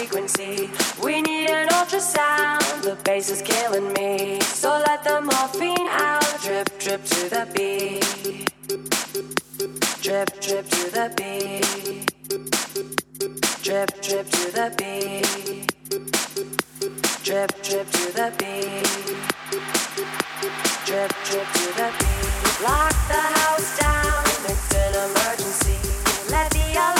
frequency. We need an ultrasound, the bass is killing me. So let the morphine out, drip, drip to the beat. Drip, drip to the beat. Drip, drip to the beat. Drip, drip to the beat. Drip, drip to the beat. Lock the house down, it's an emergency. Let the alarm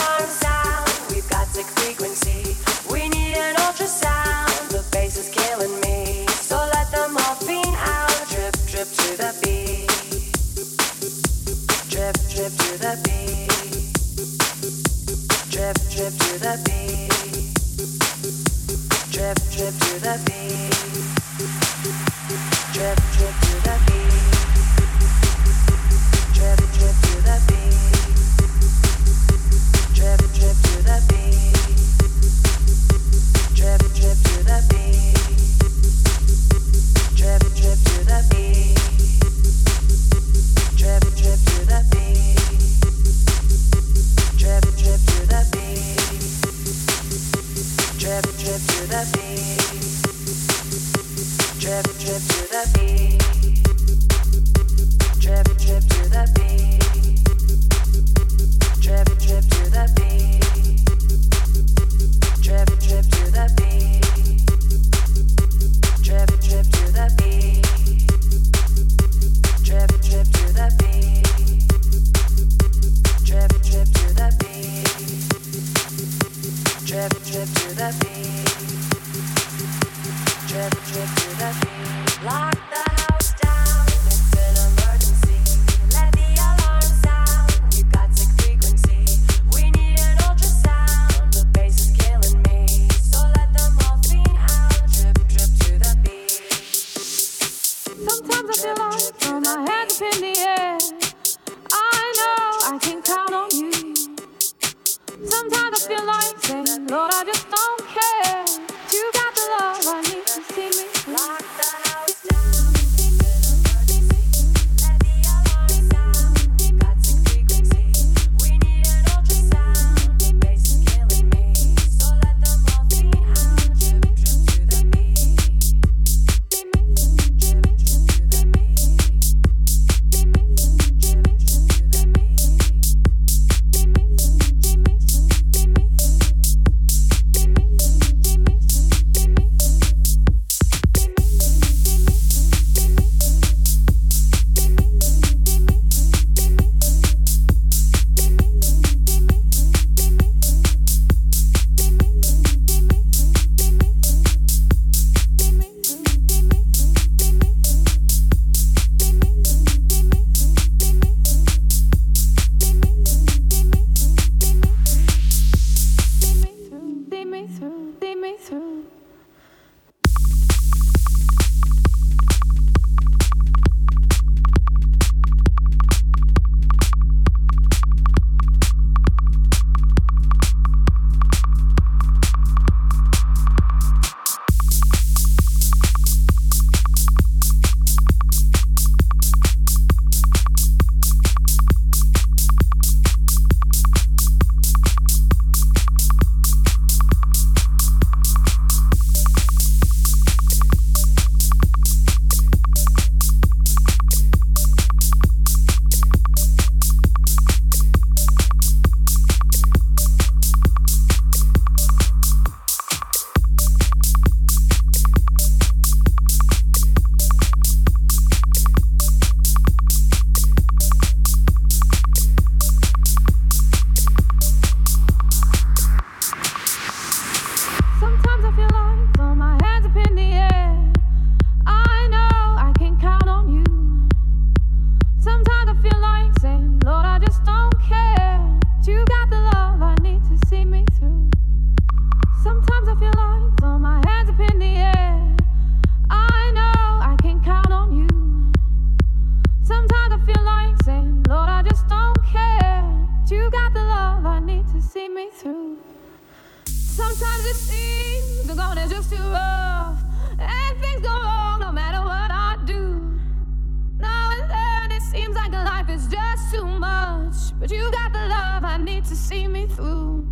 But you got the love I need to see me through.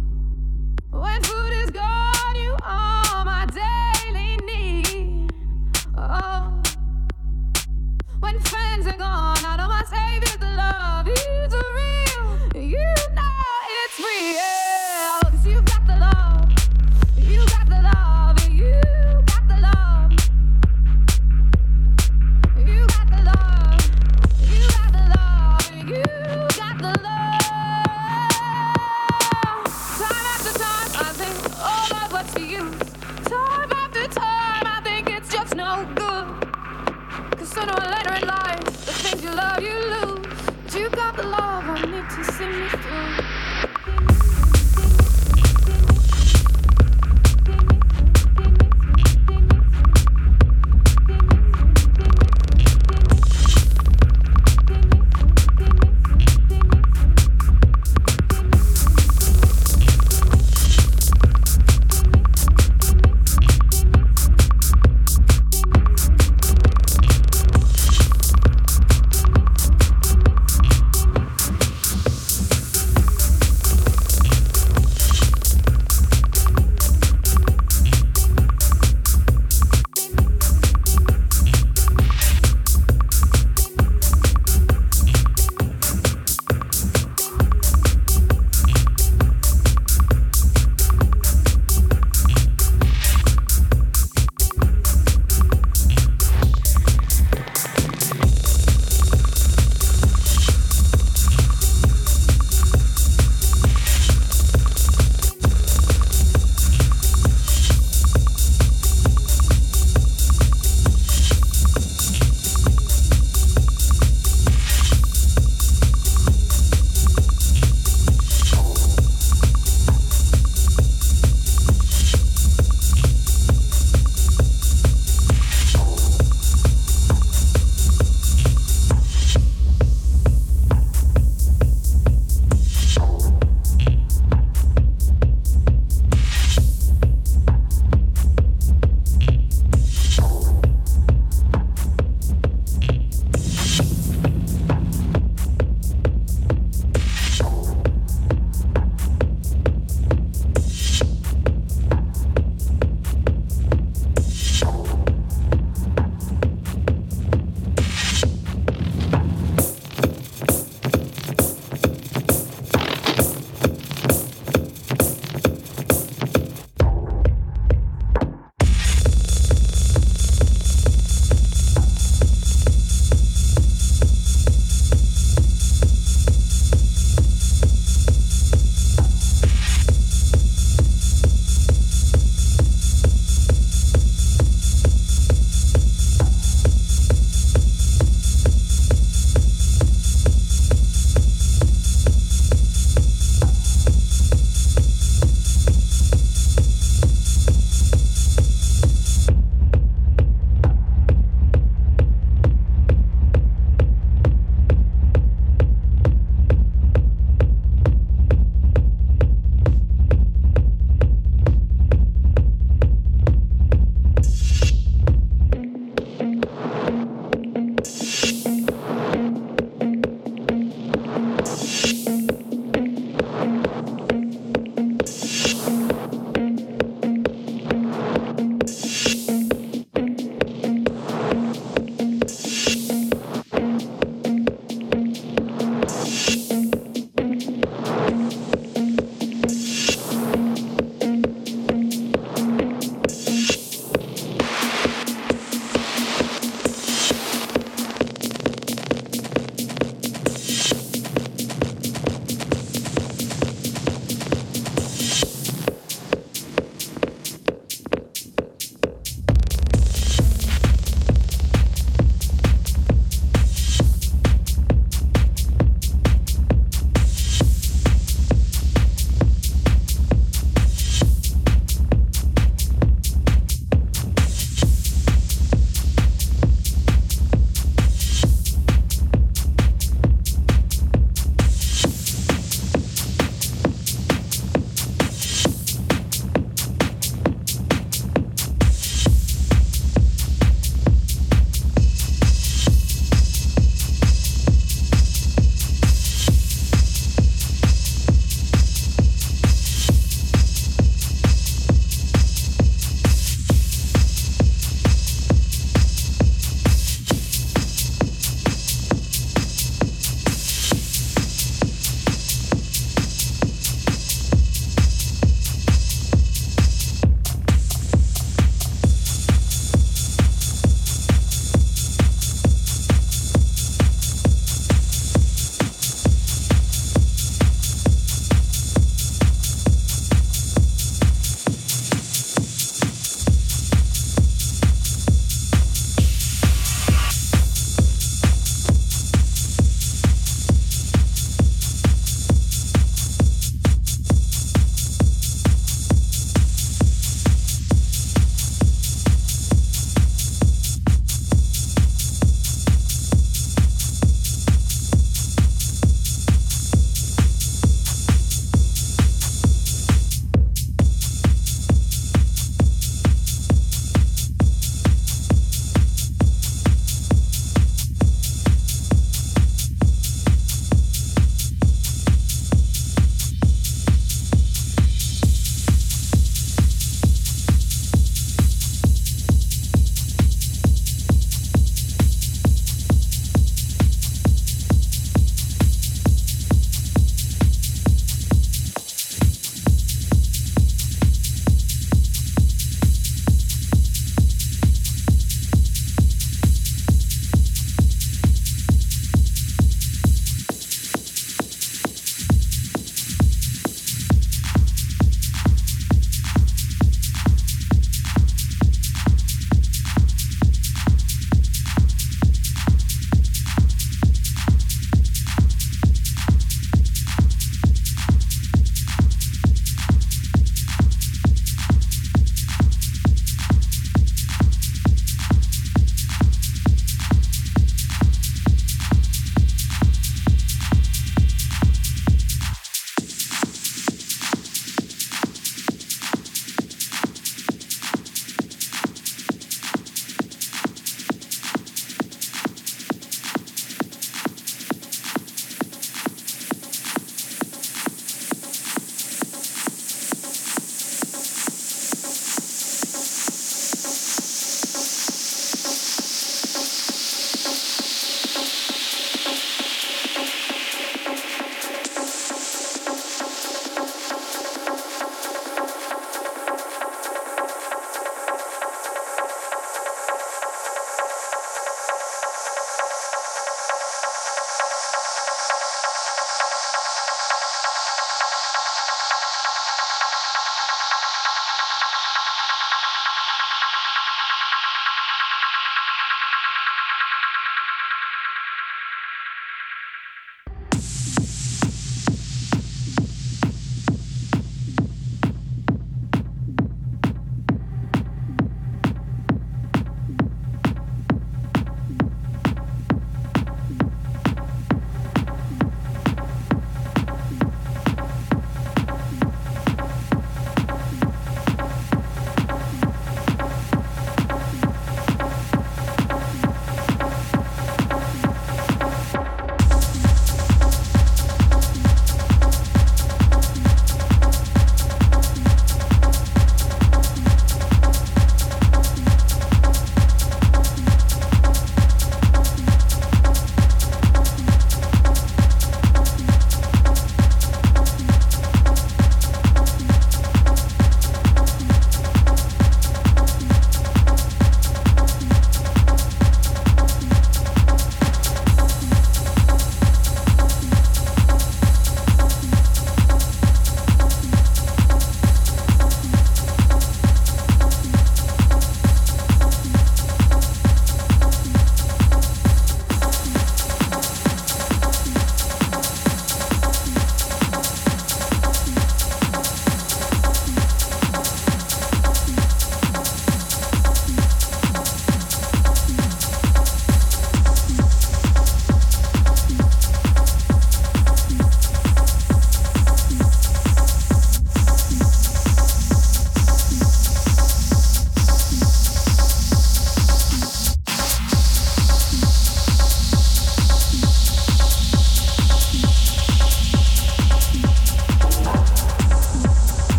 When food is gone, you are my daily need. Oh. When friends are gone, I know my savior's the love. He's real. You.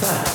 Fact.